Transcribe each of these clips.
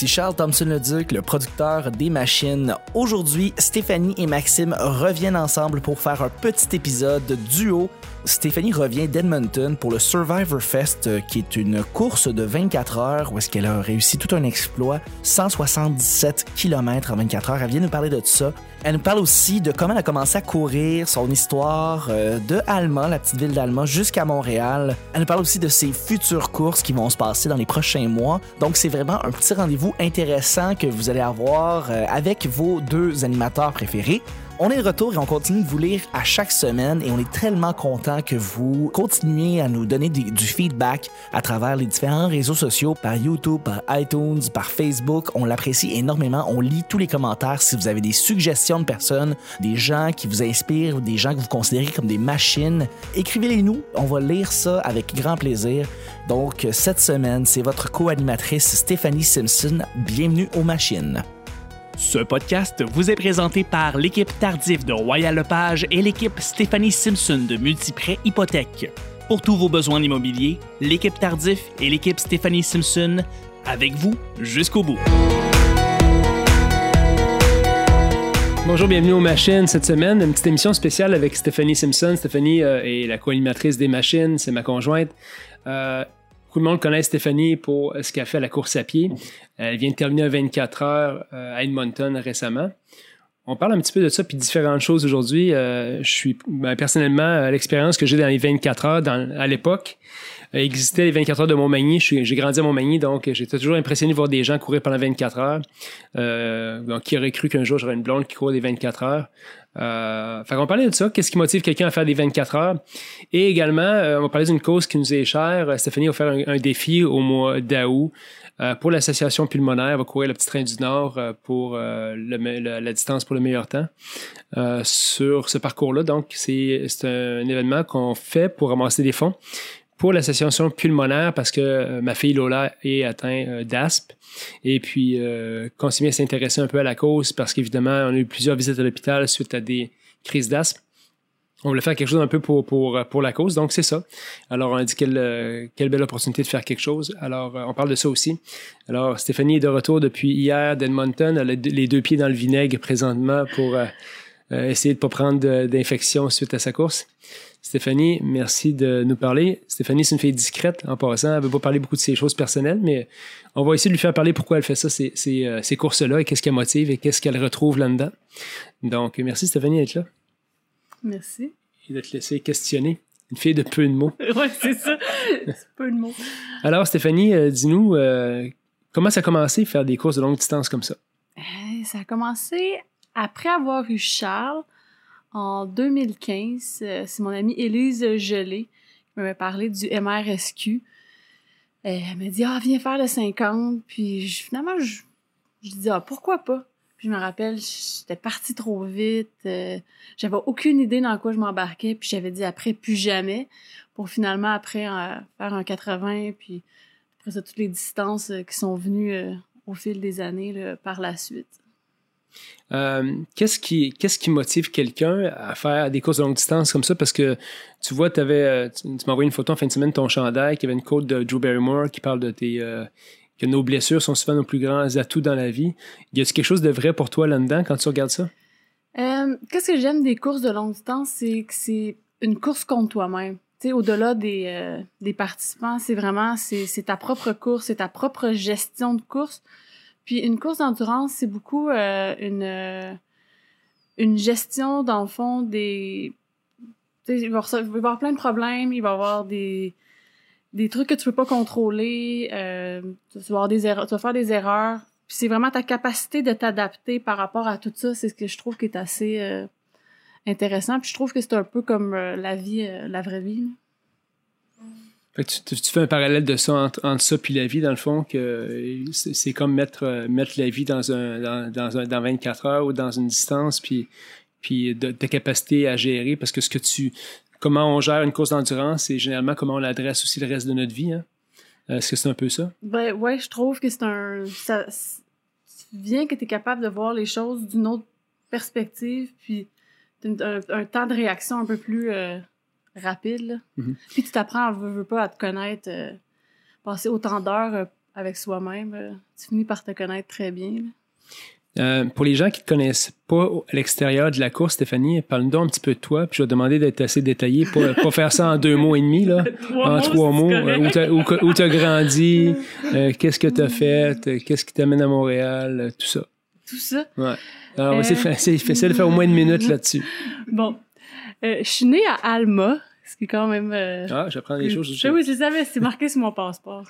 ici Charles Thompson-Leduc, le producteur des machines. Aujourd'hui, Stéphanie et Maxime reviennent ensemble pour faire un petit épisode duo Stéphanie revient d'Edmonton pour le Survivor Fest, euh, qui est une course de 24 heures où est-ce qu'elle a réussi tout un exploit, 177 km en 24 heures. Elle vient nous parler de tout ça. Elle nous parle aussi de comment elle a commencé à courir, son histoire euh, de Alma, la petite ville d'Alma, jusqu'à Montréal. Elle nous parle aussi de ses futures courses qui vont se passer dans les prochains mois. Donc c'est vraiment un petit rendez-vous intéressant que vous allez avoir euh, avec vos deux animateurs préférés. On est de retour et on continue de vous lire à chaque semaine et on est tellement content que vous continuez à nous donner du feedback à travers les différents réseaux sociaux, par YouTube, par iTunes, par Facebook. On l'apprécie énormément. On lit tous les commentaires. Si vous avez des suggestions de personnes, des gens qui vous inspirent, des gens que vous considérez comme des machines, écrivez-les nous. On va lire ça avec grand plaisir. Donc, cette semaine, c'est votre co-animatrice Stéphanie Simpson. Bienvenue aux machines. Ce podcast vous est présenté par l'équipe Tardif de Royal Lepage et l'équipe Stéphanie Simpson de Multiprêt Hypothèque. Pour tous vos besoins immobiliers, l'équipe Tardif et l'équipe Stéphanie Simpson, avec vous jusqu'au bout. Bonjour, bienvenue aux machines cette semaine. Une petite émission spéciale avec Stéphanie Simpson. Stéphanie euh, est la co-animatrice des machines, c'est ma conjointe. Euh, Beaucoup de monde connaît Stéphanie pour ce qu'elle fait à la course à pied. Elle vient de terminer à 24 heures euh, à Edmonton récemment. On parle un petit peu de ça puis différentes choses aujourd'hui. Euh, je suis ben, personnellement l'expérience que j'ai dans les 24 heures à l'époque existait les 24 heures de Montmagny. J'ai grandi à Montmagny, donc j'étais toujours impressionné de voir des gens courir pendant 24 heures. Euh, donc, qui aurait cru qu'un jour j'aurais une blonde qui court des 24 heures? Euh, fait qu'on parlait de ça, qu'est-ce qui motive quelqu'un à faire des 24 heures? Et également, euh, on parler d'une cause qui nous est chère. Stéphanie va faire un, défi au mois d'août euh, pour l'association pulmonaire. Elle va courir le petit train du Nord euh, pour la distance pour le meilleur temps sur ce parcours-là. Donc, c'est un événement qu'on fait pour ramasser des fonds pour l'association pulmonaire parce que ma fille Lola est atteinte d'asthme. Et puis, euh, continuer à s'intéresser un peu à la cause parce qu'évidemment, on a eu plusieurs visites à l'hôpital suite à des crises d'asthme. On voulait faire quelque chose un peu pour, pour, pour la cause, donc c'est ça. Alors, on a dit quelle, euh, quelle belle opportunité de faire quelque chose. Alors, euh, on parle de ça aussi. Alors, Stéphanie est de retour depuis hier d'Edmonton. Elle a les deux pieds dans le vinaigre présentement pour euh, essayer de ne pas prendre d'infection suite à sa course. Stéphanie, merci de nous parler. Stéphanie, c'est une fille discrète en passant. Elle ne veut pas parler beaucoup de ses choses personnelles, mais on va essayer de lui faire parler pourquoi elle fait ça, ces, ces, euh, ces courses-là, et qu'est-ce qu'elle motive et qu'est-ce qu'elle retrouve là-dedans. Donc, merci Stéphanie d'être là. Merci. Et de te laisser questionner. Une fille de peu de mots. oui, c'est ça. peu de mots. Alors, Stéphanie, euh, dis-nous, euh, comment ça a commencé faire des courses de longue distance comme ça? ça a commencé après avoir eu Charles en 2015. c'est mon amie Élise Gelé qui m'avait parlé du MRSQ. Elle m'a dit, ah, viens faire le 50. Puis finalement, je, je dis, ah, pourquoi pas? Puis je me rappelle, j'étais partie trop vite. Euh, j'avais aucune idée dans quoi je m'embarquais. Puis j'avais dit après, plus jamais. Pour finalement, après, euh, faire un 80. Puis après ça, toutes les distances euh, qui sont venues au fil des années par la suite. Euh, qu'est-ce qui, motive quelqu'un à faire des courses de longue distance comme ça? Parce que tu vois, euh, tu, m'as envoyé une photo en fin de semaine de ton chandail, qui avait une côte de Drew Barrymore qui parle de tes, euh, que nos blessures sont souvent nos plus grands atouts dans la vie. Y a-t-il quelque chose de vrai pour toi là-dedans quand tu regardes ça? qu'est-ce que j'aime des courses de longue distance, c'est que c'est une course contre toi-même. au-delà des, des participants, c'est vraiment c'est ta propre course, c'est ta propre gestion de course. Puis une course d'endurance, c'est beaucoup euh, une, euh, une gestion, dans le fond, des. Il va, y avoir plein de problèmes, il va y avoir des, des trucs que tu peux pas contrôler, euh, tu, vas des tu vas faire des erreurs. Puis c'est vraiment ta capacité de t'adapter par rapport à tout ça, c'est ce que je trouve qui est assez intéressant. Puis je trouve que c'est un peu comme la vie, la vraie vie tu, fais un parallèle de ça entre, ça puis la vie, dans le fond, que c'est comme mettre, euh, mettre la vie dans, un, dans, un, dans 24 heures ou dans une distance, puis, puis de, ta capacité à gérer, parce que ce que tu. Comment on gère une course d'endurance, c'est généralement comment on l'adresse aussi le reste de notre vie. Hein? Est-ce que c'est un peu ça? Ben, ouais, je trouve que c'est un. Ça, vient que tu es capable de voir les choses d'une autre perspective, puis un, temps de réaction un peu plus. Euh, rapide. Mhm. Puis tu t'apprends, veux, veux pas, à te connaître, euh, passer autant d'heures euh, avec soi-même, euh, tu finis par te connaître très bien. Euh, pour les gens qui ne te connaissent pas à l'extérieur de la course, Stéphanie, parle-nous donc un petit peu de toi. Puis je vais te demander d'être assez détaillé, pas, pas faire ça en deux mots et demi, là. en mots, trois c'est mots. Euh, où tu as grandi, euh, qu'est-ce que tu as fait, euh, qu'est-ce qui t'amène à Montréal, euh, tout ça. Tout ça? Ouais. Alors, Euh. essayer- essayer de faire au moins une minute là-dessus. Bon. Euh, je suis née à Alma, ce qui est quand même... euh, Ah, j'apprends des choses. Je- Oui, je savais, c'est marqué sur mon passeport.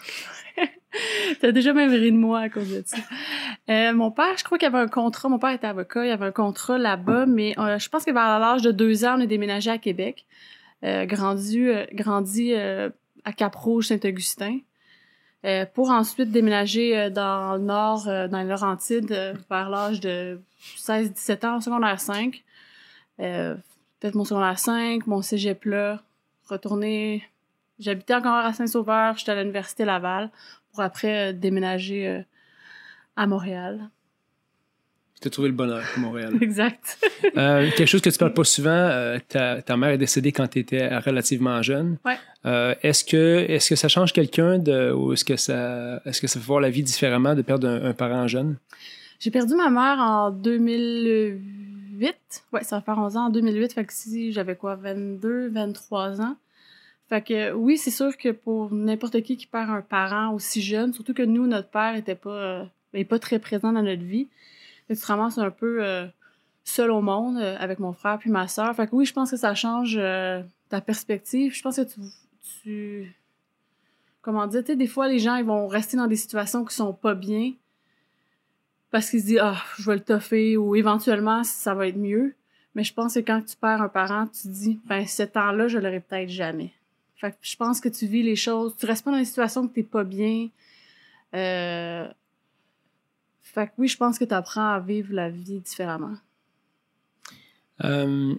T'as déjà même ri de moi à cause de ça. Euh, mon père, je crois qu'il avait un contrat. Mon père était avocat, il avait un contrat là-bas, mais euh, je pense que vers l'âge de deux ans, on est déménagé à Québec. Euh, grandi euh, grandi euh, à Cap-Rouge, Saint-Augustin. Euh, pour ensuite déménager euh, dans le nord, euh, dans les Laurentides, vers l'âge de 16-17 ans, secondaire 5. Peut-être mon secondaire 5, mon cégep là, retourner J'habitais encore à Saint-Sauveur, j'étais à l'université Laval pour après euh, déménager euh, à Montréal. Tu as trouvé le bonheur à Montréal. Exact. Euh, quelque chose que tu parles pas souvent, ta, ta mère est décédée quand tu étais relativement jeune. Ouais. Est-ce que est-ce que ça change quelqu'un de ou est-ce que ça est-ce que ça fait voir la vie différemment de perdre un, un parent jeune? J'ai perdu ma mère en 2008. Ouais, ça va faire 11 ans en 2008. Fait que si j'avais quoi, 22, 23 ans. Fait que oui, c'est sûr que pour n'importe qui qui perd un parent aussi jeune, surtout que nous, notre père était pas, euh, est pas très présent dans notre vie. Tu te ramasses un peu euh, seul au monde euh, avec mon frère puis ma soeur. Fait que oui, je pense que ça change ta perspective. Je pense que tu, tu comment dire, tu sais, des fois, les gens, ils vont rester dans des situations qui sont pas bien parce qu'ils se disent, ah, je vais le toffer ou éventuellement, ça va être mieux. Mais je pense que quand tu perds un parent, tu te dis, ben, ce temps-là, je l'aurai peut-être jamais. Fait que je pense que tu vis les choses, tu restes pas dans des situations que t'es pas bien. Euh... Fait que oui, je pense que tu apprends à vivre la vie différemment. Euh,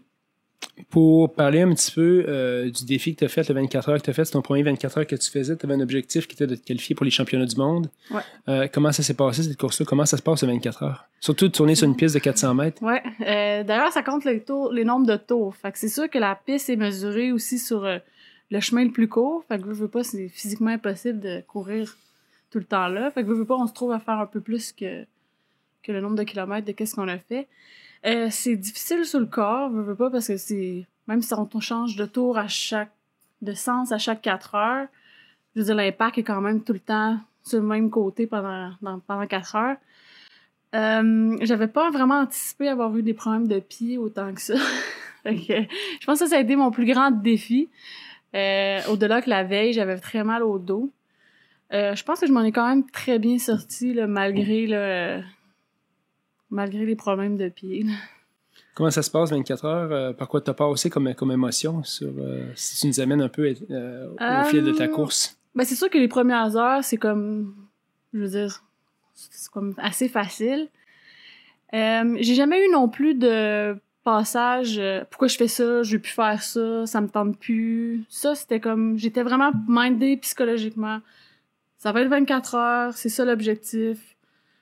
pour parler un petit peu euh, du défi que tu as fait, le 24 heures que tu as fait, c'est ton premier 24 heures que tu faisais. Tu avais un objectif qui était de te qualifier pour les championnats du monde. Ouais. Euh, comment ça s'est passé cette course-là? Comment ça se passe le 24 heures? Surtout de tourner sur une piste de 400 mètres. Ouais. Euh, D'ailleurs, ça compte les, tours, les nombres de tours. Fait que c'est sûr que la piste est mesurée aussi sur le chemin le plus court. Fait que je veux pas, c'est physiquement impossible de courir tout le temps là. Fait que je veux pas, on se trouve à faire un peu plus que, que le nombre de kilomètres de qu'est-ce qu'on a fait. Euh, c'est difficile sur le corps, je veux pas, parce que c'est. Même si on change de tour à chaque. de sens à chaque 4 heures, je veux dire, l'impact est quand même tout le temps sur le même côté pendant, pendant 4 heures. Euh, j'avais pas vraiment anticipé avoir eu des problèmes de pied autant que ça. Je pense que ça, a été mon plus grand défi. Euh, Au-delà que la veille, j'avais très mal au dos. Euh, je pense que je m'en ai quand même très bien sorti là, malgré euh, malgré les problèmes de pied. là. Comment ça se passe 24 heures? Euh, par quoi tu as passé comme, comme émotion? Sur, euh, si tu nous amènes un peu euh, au fil de ta Euh, course? Ben, c'est sûr que les premières heures, c'est comme, je veux dire, c'est comme assez facile. J'ai jamais eu non plus de passage, pourquoi je fais ça, je veux plus faire ça, ça me tente plus. Ça, c'était comme, j'étais vraiment mindée psychologiquement. Ça va être 24 heures, c'est ça l'objectif.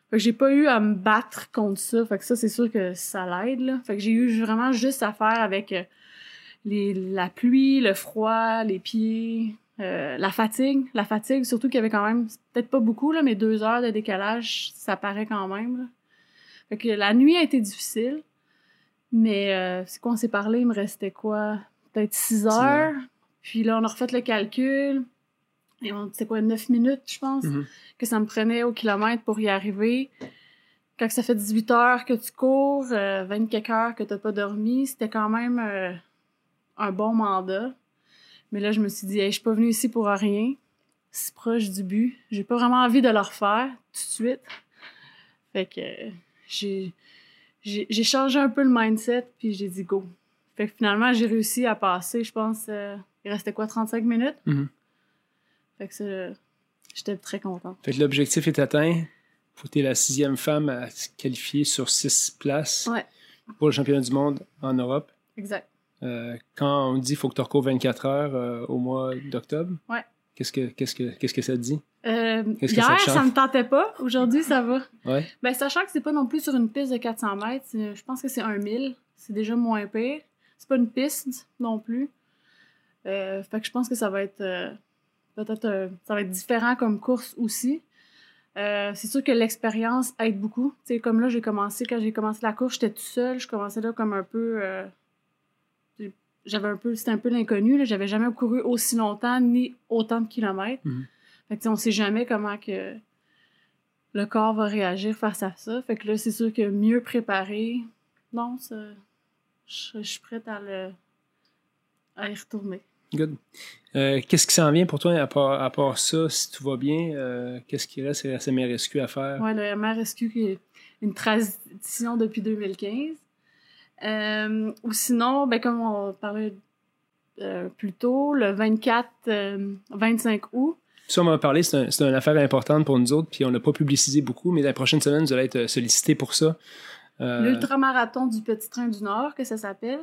Fait que j'ai pas eu à me battre contre ça. Fait que ça, c'est sûr que ça l'aide, là. Fait que j'ai eu vraiment juste à faire avec euh, les, la pluie, le froid, les pieds, euh, la fatigue. La fatigue, surtout qu'il y avait quand même, peut-être pas beaucoup, là, mais deux heures de décalage, ça paraît quand même, là. Fait que la nuit a été difficile. Mais euh, c'est quoi, on s'est parlé, il me restait quoi? Peut-être six heures. heures. Puis là, on a refait le calcul. Et on, c'est quoi, neuf minutes, je pense, Mhm. que ça me prenait au kilomètre pour y arriver. Quand ça fait 18 heures que tu cours, euh, 24 heures que t'as pas dormi, c'était quand même euh, un bon mandat. Mais là, je me suis dit, hey, je suis pas venue ici pour rien. Si proche du but. J'ai pas vraiment envie de le refaire tout de suite. Fait que euh, j'ai, j'ai, changé un peu le mindset, puis j'ai dit go. Fait que finalement, j'ai réussi à passer, je pense, euh, il restait quoi, 35 minutes? Mhm. Fait que ça, j'étais très contente. Fait que l'objectif est atteint. Faut que tu es la sixième femme à se qualifier sur six places Ouais. pour le championnat du monde en Europe. Exact. Euh, quand on dit qu'il faut que tu recours 24 heures euh, au mois d'octobre, Ouais. qu'est-ce que, qu'est-ce, que, qu'est-ce que ça te dit? Euh, Qu'est-ce que ça hier, te ça, me tentait pas. Aujourd'hui, ça va. Ouais. Ben, sachant que c'est pas non plus sur une piste de 400 mètres, je pense que c'est un 1000. C'est déjà moins pire. C'est pas une piste non plus. Fait que je pense que ça va être peut-être euh, ça va être différent comme course aussi. Euh, c'est sûr que l'expérience aide beaucoup. Comme là, j'ai commencé, quand j'ai commencé la course, j'étais tout seul. Je commençais là comme un peu. euh, j'avais un peu. C'était un peu l'inconnu. J'avais jamais couru aussi longtemps ni autant de kilomètres. Mhm. Fait que, on sait jamais comment que le corps va réagir face à ça. Fait que là, c'est sûr que mieux préparé, non, ça, je, je suis prête à, le, à y retourner. Good. Euh, qu'est-ce qui s'en vient pour toi à part, à part ça, si tout va bien? euh, qu'est-ce qui reste? Il reste MRSQ à faire? Ouais, le MRSQ qui est une tradition depuis 2015. Euh, ou sinon, ben, comme on parlait plus tôt, le 24, euh, 25 août, Ça, on m'a parlé, c'est un- c'est une affaire importante pour nous autres, puis on n'a pas publicisé beaucoup, mais la prochaine semaine, vous allez être sollicité pour ça. Euh, l'ultramarathon du Petit Train du Nord, que ça s'appelle.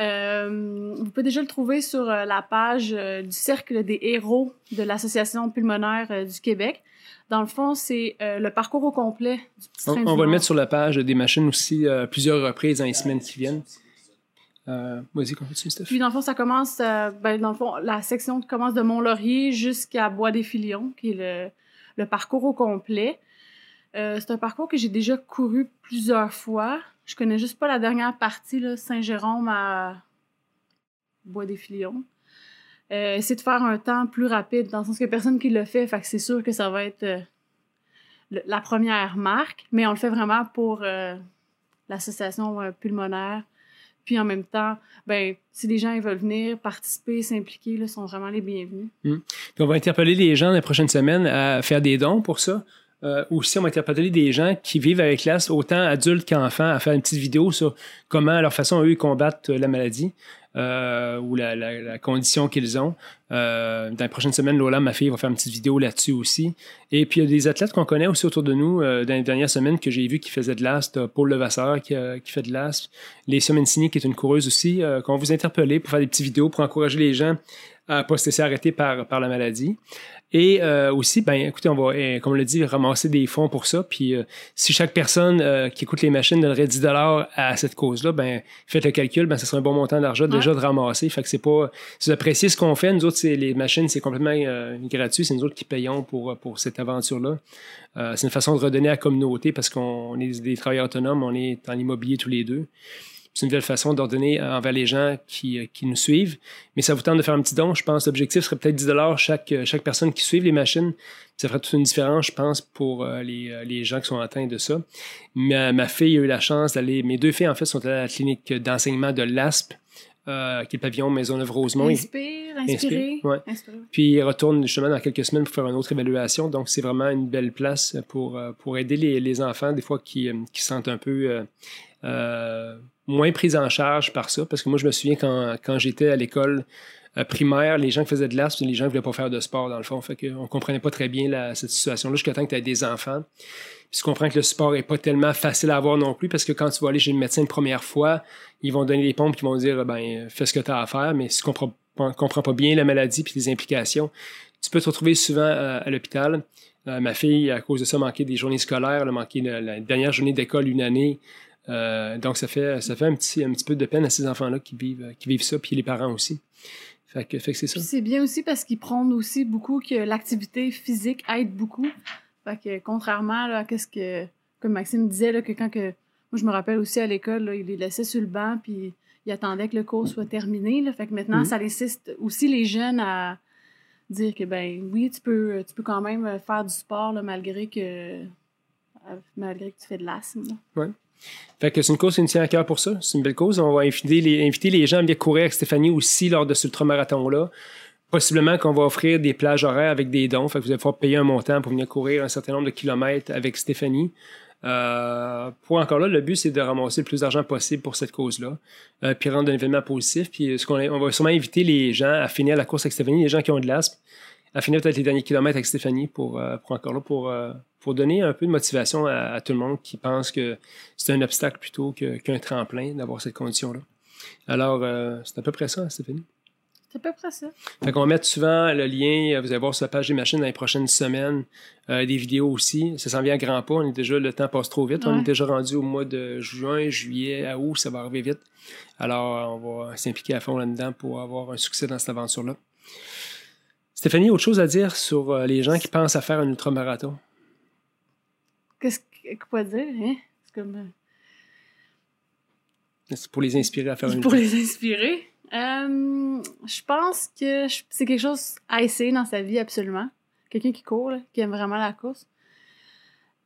Euh, vous pouvez déjà le trouver sur euh, la page euh, du Cercle des héros de l'Association pulmonaire du Québec. Dans le fond, c'est euh, le parcours au complet du Petit on, Train on du va le mettre sur la page des machines aussi euh, plusieurs reprises dans les semaines qui viennent. Euh, Vas-y, continue, Steph. Puis dans le fond, ça commence, ben, dans le fond, la section commence de Mont-Laurier jusqu'à Bois-des-Filions, qui est le, le parcours au complet. Euh, c'est un parcours que j'ai déjà couru plusieurs fois. Je connais juste pas la dernière partie, Saint-Jérôme à Bois-des-Filions. Euh, essayer de faire un temps plus rapide, dans le sens que personne qui le fait, c'est sûr que ça va être euh, la première marque, mais on le fait vraiment pour euh, l'association pulmonaire. Puis en même temps, ben, si les gens veulent venir, participer, s'impliquer, là, sont vraiment les bienvenus. Puis on va interpeller les gens les prochaines semaines à faire des dons pour ça. Euh, aussi, on va interpeller des gens qui vivent avec l'AS, autant adultes qu'enfants, à faire une petite vidéo sur comment, leur façon, eux, ils combattent euh, la maladie euh, ou la, condition qu'ils ont. Dans les prochaines semaines, Lola, ma fille, va faire une petite vidéo là-dessus aussi. Et puis, il y a des athlètes qu'on connaît aussi autour de nous dans les dernières semaines que j'ai vu qui faisaient de l'AS. T'as Paul Levasseur qui, fait de l'AS. Les Mencini, qui est une coureuse aussi, qu'on vous interpeller pour faire des petites vidéos pour encourager les gens à ne pas se laisser arrêter par, par la maladie. Et euh, aussi, ben, écoutez, on va, euh, comme on l'a dit, ramasser des fonds pour ça. Puis euh, si chaque personne euh, qui écoute les machines donnerait 10 à cette cause-là, ben, faites le calcul, ben, ce serait un bon montant d'argent déjà de ramasser. Fait que c'est pas. Si vous appréciez ce qu'on fait, nous autres, c'est les machines, c'est complètement euh, gratuit. C'est nous autres qui payons pour, pour cette aventure-là. Euh, c'est une façon de redonner à la communauté parce qu'on est des travailleurs autonomes, on est dans l'immobilier tous les deux. C'est une nouvelle façon d'ordonner envers les gens qui, euh, qui nous suivent. Mais ça vous tente de faire un petit don. Je pense que l'objectif serait peut-être 10 chaque, euh, chaque personne qui suive les machines. Ça ferait toute une différence, je pense, pour euh, les, euh, les gens qui sont atteints de ça. Ma, ma fille a eu la chance d'aller. Mes deux filles, en fait, sont à la clinique d'enseignement de l'ASP, euh, qui est le pavillon Maisonneuve-Rosemont. Inspire, inspirer. Inspire, ouais. inspirer. Puis il retourne justement dans quelques semaines pour faire une autre évaluation. Donc, c'est vraiment une belle place pour, euh, pour aider les, les enfants, des fois, qui, euh, qui se sentent un peu euh, euh, moins pris en charge par ça. Parce que moi, je me souviens quand, quand j'étais à l'école euh, primaire, les gens qui faisaient de l'AS, les gens ne voulaient pas faire de sport, dans le fond. Fait qu'on comprenait pas très bien cette situation-là jusqu'à temps que tu aies des enfants. Puis tu comprends que le sport n'est pas tellement facile à avoir non plus parce que quand tu vas aller chez le médecin une première fois, ils vont donner les pompes qui vont dire ben fais ce que tu as à faire, mais si tu comprends comprends pas bien la maladie puis les implications, tu peux te retrouver souvent euh, à l'hôpital. Euh, ma fille, à cause de ça, a manqué des journées scolaires, elle a manqué la dernière journée d'école une année. Euh, donc ça fait ça fait un petit un petit peu de peine à ces enfants-là qui vivent qui vivent ça puis les parents aussi. Fait que, fait que c'est ça. C'est bien aussi parce qu'ils prônent aussi beaucoup que l'activité physique aide beaucoup. Fait que contrairement là, à ce que, comme Maxime disait, là, que quand que. Moi, je me rappelle aussi à l'école, il les laissait sur le banc, puis il attendait que le cours soit terminé. Là. Fait que maintenant, Mhm. ça assiste aussi les jeunes à dire que, ben oui, tu peux, tu peux quand même faire du sport là, malgré que. Malgré que tu fais de l'asthme. là. Fait que c'est une cause qui nous tient à cœur pour ça. C'est une belle cause. On va inviter les, gens à venir courir avec Stéphanie aussi lors de ce ultramarathon-là. Possiblement qu'on va offrir des plages horaires avec des dons. Vous allez pouvoir payer un montant pour venir courir un certain nombre de kilomètres avec Stéphanie. Euh, pour encore là, le but, c'est de ramasser le plus d'argent possible pour cette cause-là, euh, puis rendre un événement positif. Puis qu'on on va sûrement inviter les gens à finir la course avec Stéphanie, les gens qui ont de l'asthme, à finir peut-être les derniers kilomètres avec Stéphanie pour, euh, pour encore là, pour, euh, pour donner un peu de motivation à, à tout le monde qui pense que c'est un obstacle plutôt qu'un tremplin d'avoir cette condition-là. Alors, euh, c'est à peu près ça, Stéphanie? C'est à peu près ça. Fait qu'on va mettre souvent le lien, vous allez voir sur la page des machines dans les prochaines semaines, euh, des vidéos aussi. Ça s'en vient à grands pas. On est déjà, le temps passe trop vite. On est déjà rendu au mois de juin, juillet, à août, ça va arriver vite. Alors, on va s'impliquer à fond là-dedans pour avoir un succès dans cette aventure-là. Stéphanie, autre chose à dire sur euh, les gens qui pensent à faire un ultramarathon? Qu'est-ce quoi dire? Hein? C'est comme. euh, C'est pour les inspirer à faire une pour les inspirer. Euh, je pense que c'est quelque chose à essayer dans sa vie, absolument. Quelqu'un qui court, là, qui aime vraiment la course.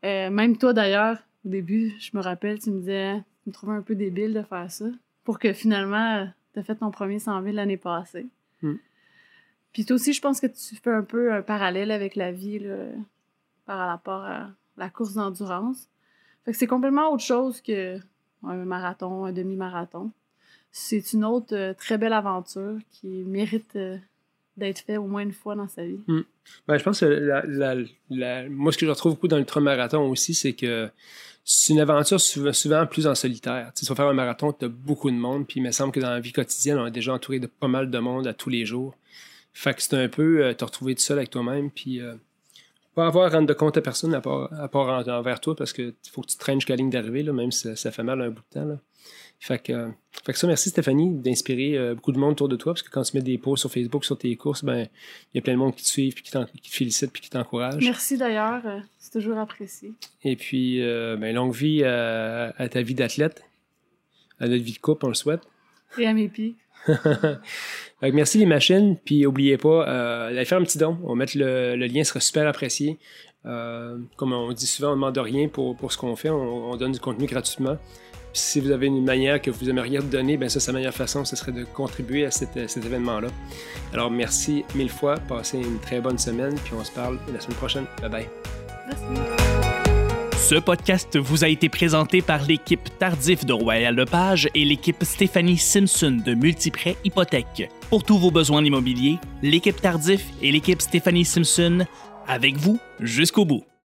Euh, même toi, d'ailleurs, au début, je me rappelle, tu me disais, tu me trouvais un peu débile de faire ça. Pour que finalement, tu as fait ton premier 100 000 l'année passée. Hmm. Puis toi aussi, je pense que tu fais un peu un parallèle avec la vie par rapport à la course d'endurance. Fait que c'est complètement autre chose que un marathon, un demi-marathon. C'est une autre euh, très belle aventure qui mérite euh, d'être faite au moins une fois dans sa vie. Ben, je pense que la- moi, ce que je retrouve beaucoup dans l'ultramarathon aussi, c'est que c'est une aventure souvent, plus en solitaire. Tu vas faire un marathon, tu as beaucoup de monde, puis il me semble que dans la vie quotidienne, on est déjà entouré de pas mal de monde à tous les jours. Fait que c'est un peu euh, te retrouver tout seul avec toi-même, puis euh, pas avoir à rendre de compte à personne à part, à part en- envers toi, parce que faut que tu traînes jusqu'à la ligne d'arrivée, là, même si ça, ça fait mal un bout de temps. Là. Fait que, euh, fait que ça, merci Stéphanie d'inspirer beaucoup de monde autour de toi, parce que quand tu mets des posts sur Facebook sur tes courses, ben il y a plein de monde qui te suivent, puis qui, qui te félicitent, puis qui t'encouragent. Merci d'ailleurs, c'est toujours apprécié. Et puis, ben, longue vie à, à ta vie d'athlète, à notre vie de couple, on le souhaite. Et à mes pieds. Merci les machines, puis n'oubliez pas, euh, d'aller faire un petit don. On va mettre le, le lien, sera super apprécié. Euh, comme on dit souvent, on ne demande rien pour, ce qu'on fait, on, on donne du contenu gratuitement. Si vous avez une manière que vous aimeriez donner, ben ça, la meilleure façon, ce serait de contribuer à cet, événement-là. Alors merci mille fois, passez une très bonne semaine, puis on se parle la semaine prochaine. Bye bye. Ce podcast vous a été présenté par l'équipe Tardif de Royal Lepage et l'équipe Stéphanie Simpson de Multiprêt Hypothèque. Pour tous vos besoins immobiliers, l'équipe Tardif et l'équipe Stéphanie Simpson avec vous jusqu'au bout.